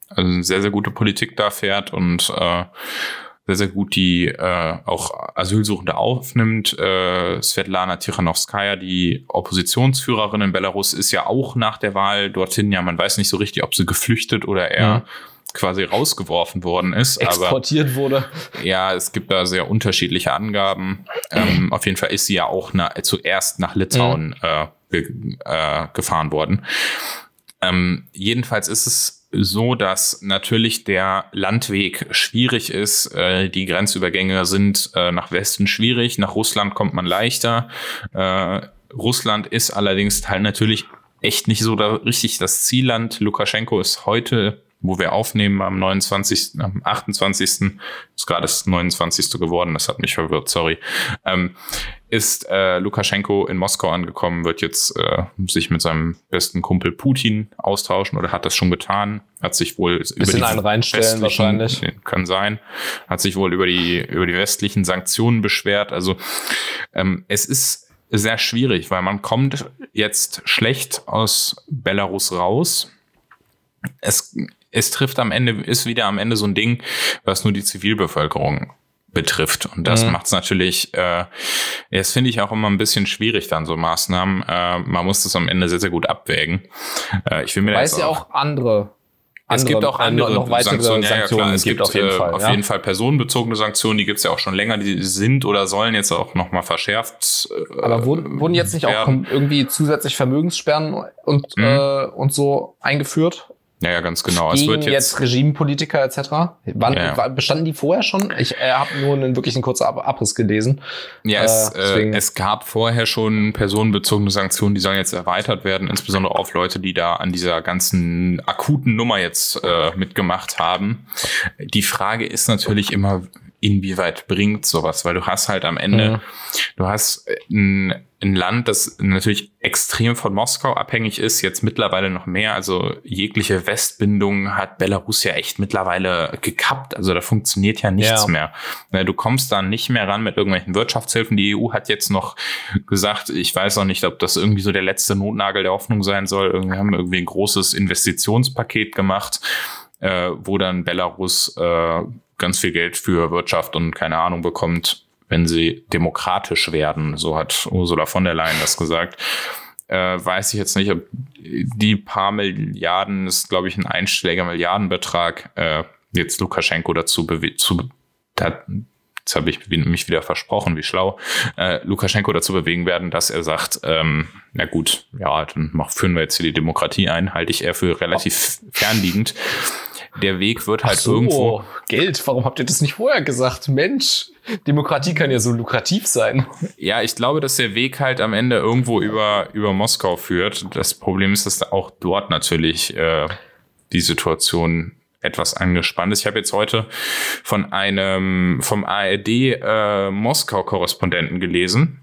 also sehr, sehr gute Politik da fährt und äh, sehr, sehr gut die äh, auch Asylsuchende aufnimmt. Äh, Svetlana Tichanowskaja, die Oppositionsführerin in Belarus, ist ja auch nach der Wahl dorthin, ja, man weiß nicht so richtig, ob sie geflüchtet oder eher Ja. Quasi rausgeworfen worden ist. Aber Exportiert wurde. ja, es gibt da sehr unterschiedliche Angaben. Ähm, auf jeden Fall ist sie ja auch na, zuerst nach Litauen äh, ge, äh, gefahren worden. Ähm, jedenfalls ist es so, dass natürlich der Landweg schwierig ist. Äh, die Grenzübergänge sind äh, nach Westen schwierig, nach Russland kommt man leichter. Äh, Russland ist allerdings halt natürlich echt nicht so da richtig das Zielland. Lukaschenko ist heute wo wir aufnehmen am 29., am 28., ist gerade das 29. geworden, das hat mich verwirrt, sorry, ähm, ist äh, Lukaschenko in Moskau angekommen, wird jetzt äh, sich mit seinem besten Kumpel Putin austauschen oder hat das schon getan, hat sich wohl über die einen reinstellen wahrscheinlich. Kann sein, hat sich wohl über die, über die westlichen Sanktionen beschwert. Also ähm, es ist sehr schwierig, weil man kommt jetzt schlecht aus Belarus raus. Es, es trifft am Ende, ist wieder am Ende so ein Ding, was nur die Zivilbevölkerung betrifft. Und das mhm. macht es natürlich, äh, das finde ich auch immer ein bisschen schwierig dann so Maßnahmen. Äh, man muss das am Ende sehr, sehr gut abwägen. Äh, ich will mir Weiß ja auch andere es gibt auch andere noch weitere Sanktionen. Ja, ja, klar. Es gibt, auf jeden, äh, Fall, auf ja? jeden Fall personenbezogene Sanktionen, die gibt es ja auch schon länger, die sind oder sollen jetzt auch nochmal verschärft. Äh, Aber wurden, wurden jetzt nicht werden. auch irgendwie zusätzlich Vermögenssperren und, mhm. äh, und so eingeführt? Ja, ja, ganz genau. Gegen es wird jetzt, jetzt Regimepolitiker etc. Wann ja. bestanden die vorher schon? Ich äh, habe nur einen wirklich einen kurzen Abriss gelesen. Ja, es, äh, äh es gab vorher schon personenbezogene Sanktionen, die sollen jetzt erweitert werden, insbesondere auf Leute, die da an dieser ganzen akuten Nummer jetzt äh, mitgemacht haben. Die Frage ist natürlich immer, inwieweit bringt sowas, weil du hast halt am Ende, mhm. du hast ein, ein, Land, das natürlich extrem von Moskau abhängig ist, jetzt mittlerweile noch mehr, also jegliche Westbindung hat Belarus ja echt mittlerweile gekappt, also da funktioniert ja nichts ja. mehr. Ne, du kommst da nicht mehr ran mit irgendwelchen Wirtschaftshilfen. Die EU hat jetzt noch gesagt, ich weiß auch nicht, ob das irgendwie so der letzte Notnagel der Hoffnung sein soll. Wir haben irgendwie ein großes Investitionspaket gemacht, äh, wo dann Belarus äh, ganz viel Geld für Wirtschaft und keine Ahnung bekommt, wenn sie demokratisch werden. So hat Ursula von der Leyen das gesagt. Äh, weiß ich jetzt nicht, ob die paar Milliarden, ist glaube ich ein einschläger Milliardenbetrag, äh, jetzt Lukaschenko dazu zu, da, jetzt habe ich mich wieder versprochen, wie schlau, äh, Lukaschenko dazu bewegen werden, dass er sagt, ähm, na gut, ja, dann mach, führen wir jetzt hier die Demokratie ein, halte ich eher für relativ fernliegend der Weg wird halt so, irgendwo. Geld, warum habt ihr das nicht vorher gesagt? Mensch, Demokratie kann ja so lukrativ sein. Ja, ich glaube, dass der Weg halt am Ende irgendwo über, über Moskau führt. Das Problem ist, dass auch dort natürlich äh, die Situation etwas angespannt ist. Ich habe jetzt heute von einem vom ARD äh, Moskau-Korrespondenten gelesen,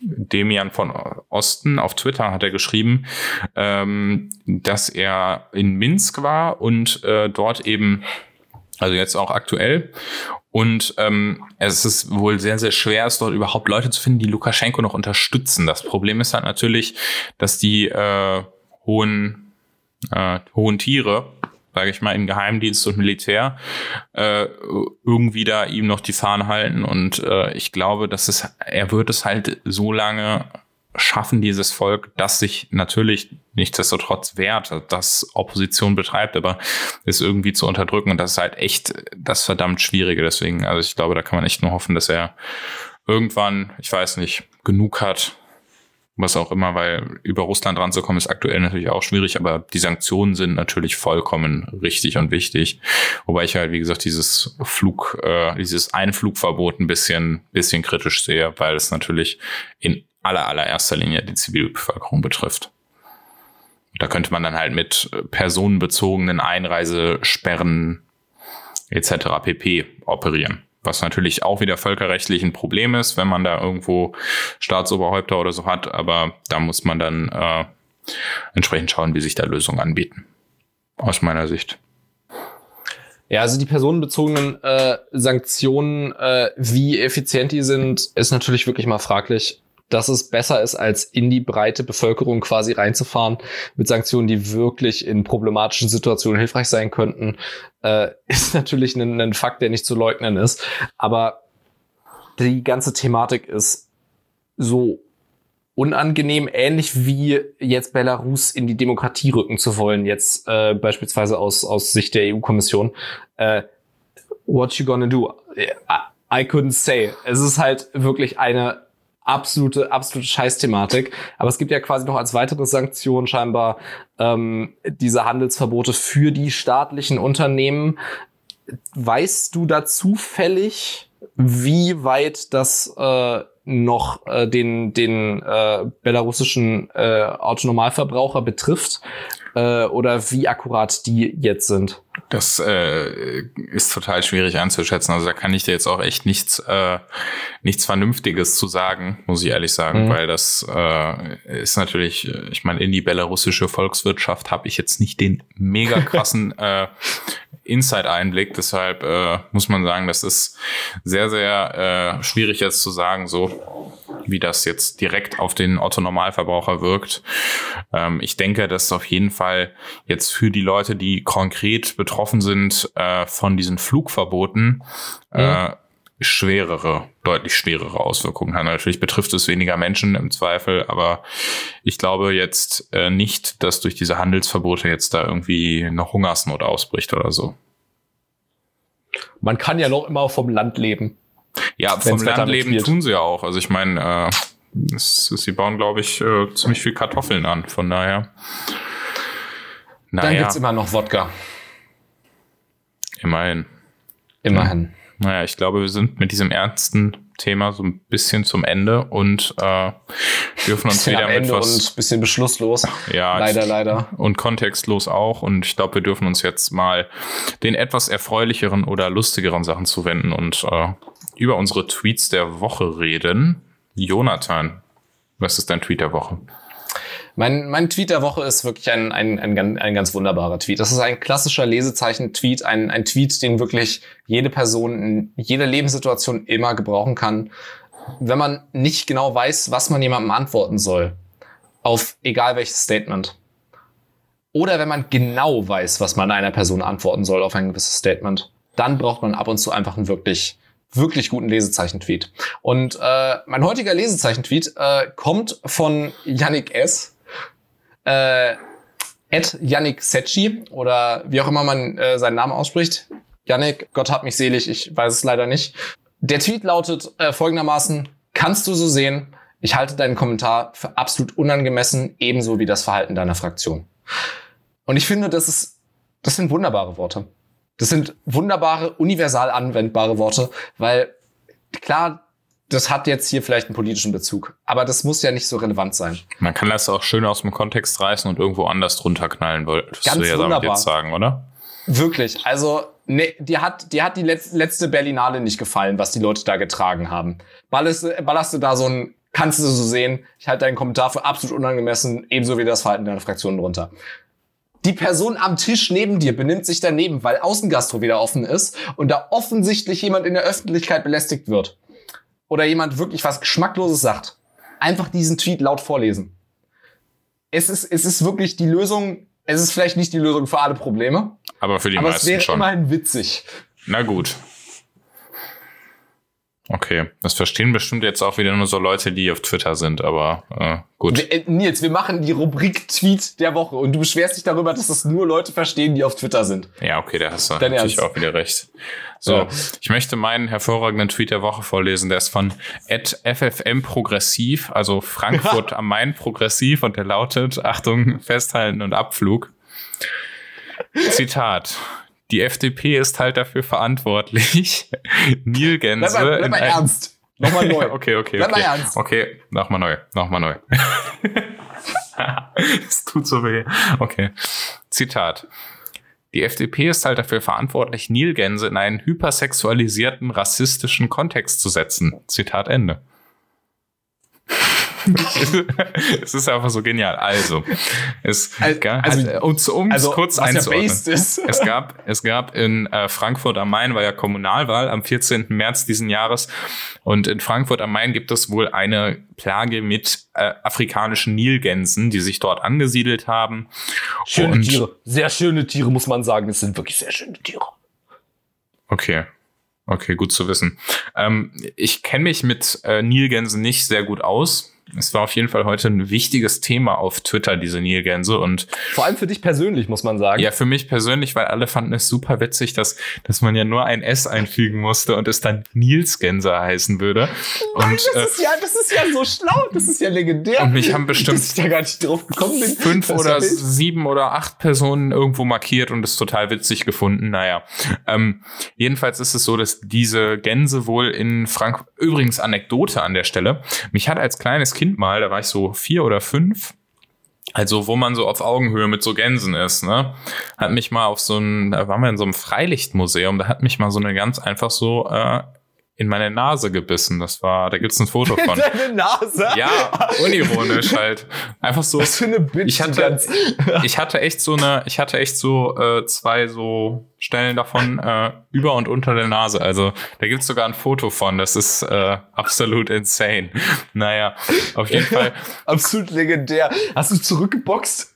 Demian von Osten auf Twitter hat er geschrieben, ähm, dass er in Minsk war und äh, dort eben, also jetzt auch aktuell. Und ähm, es ist wohl sehr, sehr schwer, es dort überhaupt Leute zu finden, die Lukaschenko noch unterstützen. Das Problem ist halt natürlich, dass die äh, hohen, äh, hohen Tiere sage ich mal, im Geheimdienst und Militär äh, irgendwie da ihm noch die Fahnen halten. Und äh, ich glaube, dass es, er wird es halt so lange schaffen, dieses Volk, das sich natürlich nichtsdestotrotz wehrt, das Opposition betreibt, aber es irgendwie zu unterdrücken. Und das ist halt echt das verdammt Schwierige. Deswegen, also ich glaube, da kann man echt nur hoffen, dass er irgendwann, ich weiß nicht, genug hat, was auch immer, weil über Russland ranzukommen ist aktuell natürlich auch schwierig, aber die Sanktionen sind natürlich vollkommen richtig und wichtig. Wobei ich halt, wie gesagt, dieses Flug, äh, dieses Einflugverbot ein bisschen, bisschen kritisch sehe, weil es natürlich in aller, allererster Linie die Zivilbevölkerung betrifft. Da könnte man dann halt mit personenbezogenen Einreisesperren etc. pp. operieren was natürlich auch wieder völkerrechtlich ein Problem ist, wenn man da irgendwo Staatsoberhäupter oder so hat, aber da muss man dann äh, entsprechend schauen, wie sich da Lösungen anbieten. Aus meiner Sicht. Ja, also die personenbezogenen äh, Sanktionen, äh, wie effizient die sind, ist natürlich wirklich mal fraglich dass es besser ist, als in die breite Bevölkerung quasi reinzufahren mit Sanktionen, die wirklich in problematischen Situationen hilfreich sein könnten, äh, ist natürlich ein, ein Fakt, der nicht zu leugnen ist. Aber die ganze Thematik ist so unangenehm, ähnlich wie jetzt Belarus in die Demokratie rücken zu wollen, jetzt äh, beispielsweise aus, aus Sicht der EU-Kommission. Äh, what you gonna do? I, couldn't say. Es ist halt wirklich eine absolute, absolute Scheißthematik. Aber es gibt ja quasi noch als weitere Sanktion scheinbar ähm, diese Handelsverbote für die staatlichen Unternehmen. Weißt du da zufällig, wie weit das äh, noch äh, den, den äh, belarussischen äh, Autonomalverbraucher betrifft? äh, oder wie akkurat die jetzt sind? Das äh, ist total schwierig einzuschätzen. Also da kann ich dir jetzt auch echt nichts, äh, nichts Vernünftiges zu sagen, muss ich ehrlich sagen, mhm. weil das äh, ist natürlich, ich meine, in die belarussische Volkswirtschaft habe ich jetzt nicht den mega krassen äh, Inside-Einblick. Deshalb äh, muss man sagen, das ist sehr, sehr äh, schwierig jetzt zu sagen, so wie das jetzt direkt auf den Otto-Normalverbraucher wirkt. Ähm, ich denke, dass auf jeden Fall jetzt für die Leute, die konkret betroffen sind äh, von diesen Flugverboten, äh, mhm. äh, schwerere, deutlich schwerere Auswirkungen hat. Natürlich betrifft es weniger Menschen im Zweifel, aber ich glaube jetzt äh, nicht, dass durch diese Handelsverbote jetzt da irgendwie eine Hungersnot ausbricht oder so. Man kann ja noch immer vom Land leben. Ja, vom Land leben tun sie ja auch. Also ich meine, äh, sie bauen, glaube ich, äh, ziemlich viel Kartoffeln an. Von daher. Naja. Dann gibt's immer noch Wodka. Immerhin. Immerhin. Naja, ich glaube, wir sind mit diesem ernsten Thema so ein bisschen zum Ende und äh, dürfen uns wieder mit was und bisschen beschlusslos. Ja, leider, leider und kontextlos auch. Und ich glaube, wir dürfen uns jetzt mal den etwas erfreulicheren oder lustigeren Sachen zuwenden und äh, über unsere Tweets der Woche reden. Jonathan, was ist dein Tweet der Woche? Mein, mein Tweet der Woche ist wirklich ein, ein, ein, ein ganz wunderbarer Tweet. Das ist ein klassischer Lesezeichen-Tweet, ein, ein Tweet, den wirklich jede Person in jeder Lebenssituation immer gebrauchen kann. Wenn man nicht genau weiß, was man jemandem antworten soll, auf egal welches Statement. Oder wenn man genau weiß, was man einer Person antworten soll auf ein gewisses Statement, dann braucht man ab und zu einfach einen wirklich wirklich guten Lesezeichen-Tweet. Und äh, mein heutiger Lesezeichen-Tweet äh, kommt von Yannick S äh, Ed Yannick Secchi oder wie auch immer man äh, seinen Namen ausspricht. Yannick, Gott hat mich selig, ich weiß es leider nicht. Der Tweet lautet äh, folgendermaßen, kannst du so sehen, ich halte deinen Kommentar für absolut unangemessen, ebenso wie das Verhalten deiner Fraktion. Und ich finde, das ist, das sind wunderbare Worte. Das sind wunderbare, universal anwendbare Worte, weil klar, das hat jetzt hier vielleicht einen politischen Bezug. Aber das muss ja nicht so relevant sein. Man kann das auch schön aus dem Kontext reißen und irgendwo anders drunter knallen, wolltest Ganz du ja wunderbar. damit jetzt sagen, oder? Wirklich. Also, ne, dir hat, dir hat die letzte Berlinale nicht gefallen, was die Leute da getragen haben. Ballerst du da so ein, kannst du so sehen, ich halte deinen Kommentar für absolut unangemessen, ebenso wie das Verhalten deiner Fraktionen drunter. Die Person am Tisch neben dir benimmt sich daneben, weil Außengastro wieder offen ist und da offensichtlich jemand in der Öffentlichkeit belästigt wird oder jemand wirklich was Geschmackloses sagt, einfach diesen Tweet laut vorlesen. Es ist, es ist wirklich die Lösung, es ist vielleicht nicht die Lösung für alle Probleme. Aber für die aber meisten es wäre schon. immerhin witzig. Na gut. Okay, das verstehen bestimmt jetzt auch wieder nur so Leute, die auf Twitter sind, aber äh, gut. Wir, äh, Nils, wir machen die Rubrik Tweet der Woche und du beschwerst dich darüber, dass das nur Leute verstehen, die auf Twitter sind. Ja, okay, da hast du Dein natürlich Ernst? auch wieder recht. So, ja. ich möchte meinen hervorragenden Tweet der Woche vorlesen. Der ist von @ffm progressiv, also Frankfurt am Main progressiv und der lautet: Achtung, festhalten und Abflug. Zitat. Die FDP ist halt dafür verantwortlich, Nilgänse. Bleib mal, bleib mal ernst. Nochmal neu. okay, okay. Bleib okay. mal ernst. Okay, nochmal neu. Nochmal neu. Es tut so weh. Okay. Zitat. Die FDP ist halt dafür verantwortlich, Nilgänse in einen hypersexualisierten, rassistischen Kontext zu setzen. Zitat Ende. es ist einfach so genial. Also, es also, gab, also, um es also, kurz einzuordnen. Ja es gab, es gab in äh, Frankfurt am Main war ja Kommunalwahl am 14. März diesen Jahres und in Frankfurt am Main gibt es wohl eine Plage mit äh, afrikanischen Nilgänsen, die sich dort angesiedelt haben. Schöne und, Tiere, sehr schöne Tiere muss man sagen. Es sind wirklich sehr schöne Tiere. Okay. Okay, gut zu wissen. Ähm, ich kenne mich mit äh, Nilgänsen nicht sehr gut aus es war auf jeden Fall heute ein wichtiges Thema auf Twitter, diese Nilgänse. Und vor allem für dich persönlich, muss man sagen. Ja, für mich persönlich, weil alle fanden es super witzig, dass, dass man ja nur ein S einfügen musste und es dann Nilsgänse heißen würde. Nein, und, das, äh, ist ja, das ist ja so schlau, das ist ja legendär. Und mich haben bestimmt fünf oder sieben oder acht Personen irgendwo markiert und es total witzig gefunden. Naja, ähm, jedenfalls ist es so, dass diese Gänse wohl in Frank übrigens Anekdote an der Stelle. Mich hat als kleines Kind mal, da war ich so vier oder fünf, also wo man so auf Augenhöhe mit so Gänsen ist, ne? Hat mich mal auf so ein, da waren wir in so einem Freilichtmuseum, da hat mich mal so eine ganz einfach so äh, in meine Nase gebissen. Das war, da gibt's ein Foto von. Deine Nase? Ja, unironisch halt. Einfach so. Was für eine Bitch. Ich hatte, ganz- ich hatte echt so eine, ich hatte echt so äh, zwei so Stellen davon äh, über und unter der Nase. Also da gibt's sogar ein Foto von. Das ist äh, absolut insane. Naja, auf jeden Fall. Absolut legendär. Hast du zurückgeboxt?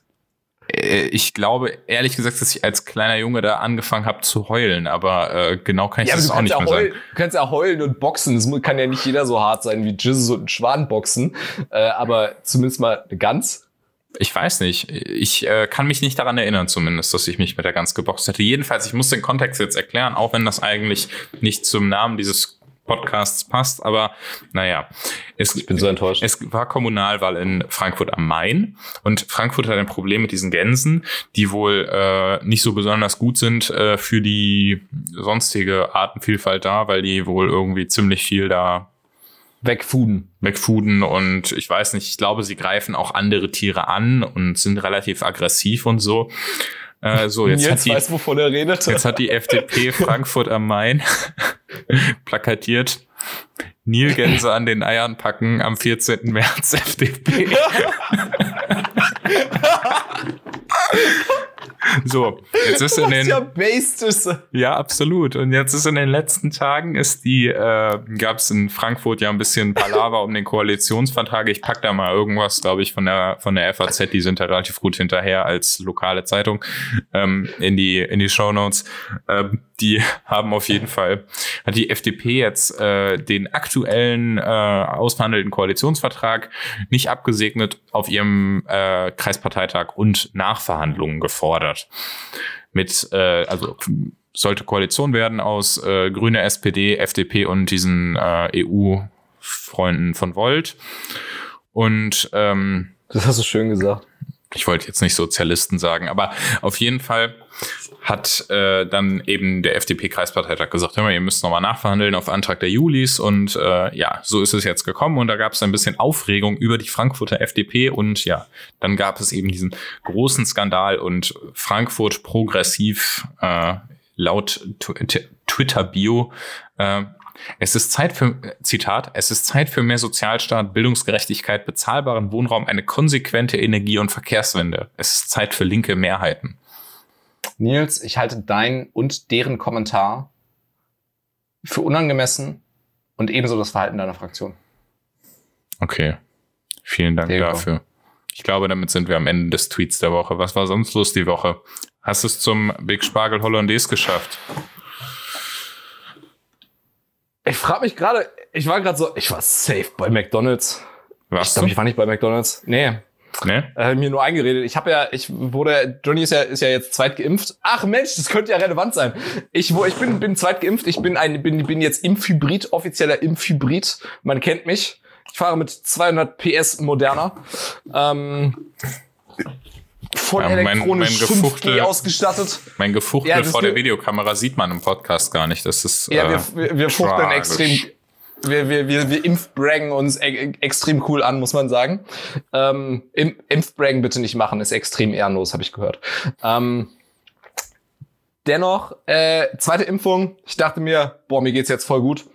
Äh, ich glaube ehrlich gesagt, dass ich als kleiner Junge da angefangen habe zu heulen, aber äh, genau kann ich Ja, das auch nicht mehr heulen, sagen. du kannst ja heulen und boxen. Es kann ja nicht jeder so hart sein wie Jesus und ein Schwan boxen. Äh, aber zumindest mal eine Gans. Ich weiß nicht. Ich äh, kann mich nicht daran erinnern, zumindest, dass ich mich mit der Gans geboxt hätte. Jedenfalls, ich muss den Kontext jetzt erklären, auch wenn das eigentlich nicht zum Namen dieses Podcasts passt. Aber naja, es, Ich bin so enttäuscht. es war Kommunalwahl in Frankfurt am Main und Frankfurt hat ein Problem mit diesen Gänsen, die wohl äh, nicht so besonders gut sind äh, für die sonstige Artenvielfalt da, weil die wohl irgendwie ziemlich viel da Wegfuden. wegfuden und ich weiß nicht, ich glaube, sie greifen auch andere Tiere an und sind relativ aggressiv und so. Äh, so, jetzt hat, die, weiß, wovon er redet. jetzt hat die FDP Frankfurt am Main plakatiert. Nilgänse an den Eiern packen am 14. März FDP. So, jetzt ist in den ja ist. ja, absolut. Und jetzt ist in den letzten Tagen ist die, äh, gab es in Frankfurt ja ein bisschen Palaver um den Koalitionsvertrag. Ich pack da mal irgendwas, glaube ich, von der von der FAZ, die sind da relativ gut hinterher als lokale Zeitung, ähm, in die in die Shownotes. Ähm, die haben auf jeden Fall, hat die FDP jetzt äh, den aktuellen äh, ausverhandelten Koalitionsvertrag nicht abgesegnet auf ihrem äh, Kreisparteitag und Nachverhandlungen gefordert mit, äh, also sollte Koalition werden aus äh, Grüne, SPD, FDP und diesen äh, EU-Freunden von Volt. Und ähm, Das hast du schön gesagt. Ich wollte jetzt nicht Sozialisten sagen, aber auf jeden Fall hat äh, dann eben der FDP-Kreisparteitag gesagt, hör mal, ihr müsst nochmal nachverhandeln auf Antrag der Julis und äh, ja, so ist es jetzt gekommen und da gab es ein bisschen Aufregung über die Frankfurter FDP und ja, dann gab es eben diesen großen Skandal und Frankfurt progressiv äh, laut Twitter-Bio äh, es ist Zeit für, Zitat, es ist Zeit für mehr Sozialstaat, Bildungsgerechtigkeit, bezahlbaren Wohnraum, eine konsequente Energie- und Verkehrswende. Es ist Zeit für linke Mehrheiten. Nils, ich halte dein und deren Kommentar für unangemessen und ebenso das Verhalten deiner Fraktion. Okay. Vielen Dank go. dafür. Ich glaube, damit sind wir am Ende des Tweets der Woche. Was war sonst los die Woche? Hast du es zum Big Spargel Hollandaise geschafft? Ich frage mich gerade, ich war gerade so, ich war safe bei McDonald's. Ich Warst glaube, ich war nicht bei McDonald's. Nee, Ne? äh, mir nur eingeredet. Ich habe ja, ich wurde, Johnny ist ja, ist ja jetzt zweit geimpft. Ach Mensch, das könnte ja relevant sein. Ich, wo, ich bin, bin zweit geimpft. Ich bin ein, bin, bin jetzt Impfhybrid, offizieller Impfhybrid. Man kennt mich. Ich fahre mit 200 PS moderner. Ähm, voll Ja, mein- elektronisch mein 5G Gefuchtel- ausgestattet. Mein Gefuchtel Ja, vor der Videokamera sieht man im Podcast gar nicht. Das ist Ja, äh, wir, wir, wir fuchteln extrem. Wir, wir, wir, wir impfbraggen uns e extrem cool an, muss man sagen. Ähm, Im Impfbraggen bitte nicht machen, ist extrem ehrenlos, habe ich gehört. Ähm, dennoch, äh, zweite Impfung. Ich dachte mir, boah, mir geht's jetzt voll gut.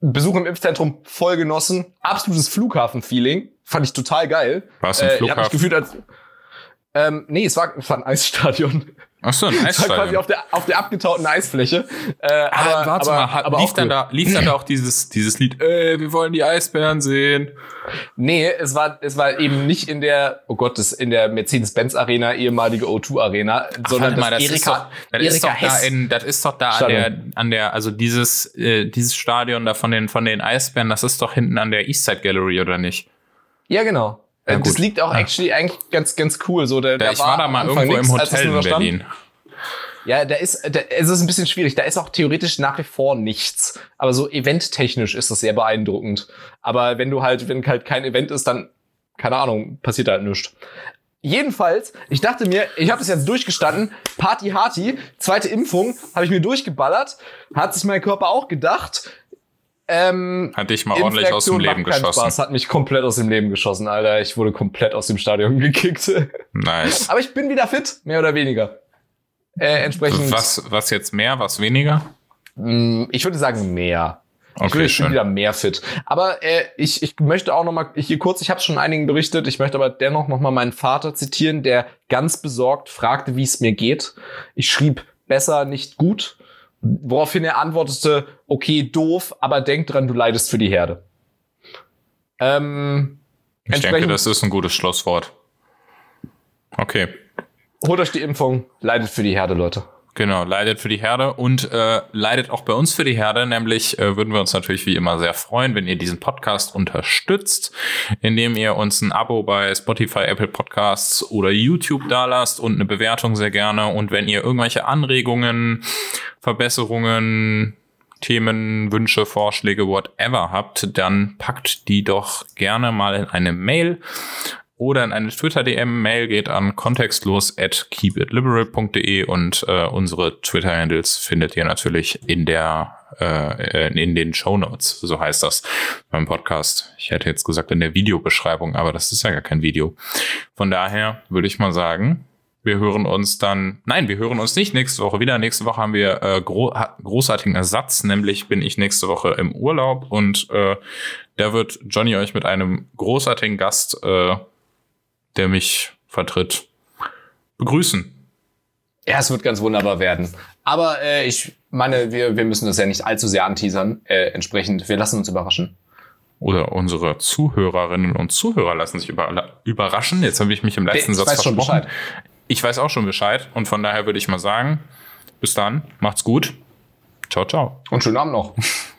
Besuch im Impfzentrum voll genossen. Absolutes Flughafen-Feeling. Fand ich total geil. Du im Äh, ich hab mich Flughafen? gefühlt als. Ähm, nee, es war, es war ein Eisstadion. Ach so, ein Es war quasi Eisstadion. auf der, auf der abgetauten Eisfläche. Äh, Ah, aber, warte aber, mal, hat, aber lief, dann cool. da, lief dann da auch dieses, dieses Lied, äh, wir wollen die Eisbären sehen. Nee, es war, es war eben nicht in der, oh Gott, das in der Mercedes-Benz Arena, ehemalige O2 Arena, sondern Warte mal, das, das, ist Erika, doch, das, ist Erika doch da in, das ist doch da an der, an der, also dieses, äh, dieses Stadion da von den, von den Eisbären, das ist doch hinten an der Eastside Gallery, oder nicht? Ja, genau. Ja, das liegt auch Ja. actually eigentlich ganz, ganz cool. So, der, Da, der ich war da am mal irgendwo nix, im Hotel in da. Berlin. Ja, da ist, da, es ist ein bisschen schwierig. Da ist auch theoretisch nach wie vor nichts. Aber so eventtechnisch ist das sehr beeindruckend. Aber wenn du halt, wenn halt kein Event ist, dann, keine Ahnung, passiert halt nichts. Jedenfalls, ich dachte mir, ich habe das jetzt durchgestanden, Party Harty, zweite Impfung, habe ich mir durchgeballert, hat sich mein Körper auch gedacht, Ähm, Hat dich mal ordentlich aus dem Leben geschossen. Spaß, hat mich komplett aus dem Leben geschossen, Alter. Ich wurde komplett aus dem Stadion gekickt. Nice. Aber ich bin wieder fit, mehr oder weniger. Äh, entsprechend. Was, was jetzt mehr, was weniger? Mh, Ich würde sagen mehr. Ich Okay, bin jetzt schon schön. wieder mehr fit. Aber äh, ich, ich möchte auch noch mal hier kurz, ich habe schon einigen berichtet, ich möchte aber dennoch noch mal meinen Vater zitieren, der ganz besorgt fragte, wie es mir geht. Ich schrieb besser, nicht gut, woraufhin er antwortete, okay, doof, aber denk dran, du leidest für die Herde. Ähm, Ich denke, das ist ein gutes Schlusswort. Okay. holt euch die Impfung, leidet für die Herde, Leute. Genau, leidet für die Herde und äh, leidet auch bei uns für die Herde. Nämlich äh, würden wir uns natürlich wie immer sehr freuen, wenn ihr diesen Podcast unterstützt, indem ihr uns ein Abo bei Spotify, Apple Podcasts oder YouTube dalasst und eine Bewertung sehr gerne. Und wenn ihr irgendwelche Anregungen, Verbesserungen, Themen, Wünsche, Vorschläge, whatever habt, dann packt die doch gerne mal in eine Mail oder in eine Twitter-DM. Mail geht an kontextlos at keepitliberal.de und äh, unsere Twitter-Handles findet ihr natürlich in der äh, in den Show Notes, so heißt das beim Podcast. Ich hätte jetzt gesagt in der Videobeschreibung, aber das ist ja gar kein Video. Von daher würde ich mal sagen, wir hören uns dann, nein, wir hören uns nicht nächste Woche wieder. Nächste Woche haben wir äh, gro großartigen Ersatz, nämlich bin ich nächste Woche im Urlaub und äh, da wird Johnny euch mit einem großartigen Gast, äh, der mich vertritt, begrüßen. Ja, es wird ganz wunderbar werden. Aber äh, ich meine, wir, wir müssen das ja nicht allzu sehr anteasern. Äh, entsprechend, wir lassen uns überraschen. Oder unsere Zuhörerinnen und Zuhörer lassen sich über überraschen. Jetzt habe ich mich im letzten Ich Satz weiß schon versprochen. Bescheid. Ich weiß auch schon Bescheid und von daher würde ich mal sagen, bis dann, macht's gut. Ciao, ciao. Und schönen Abend noch.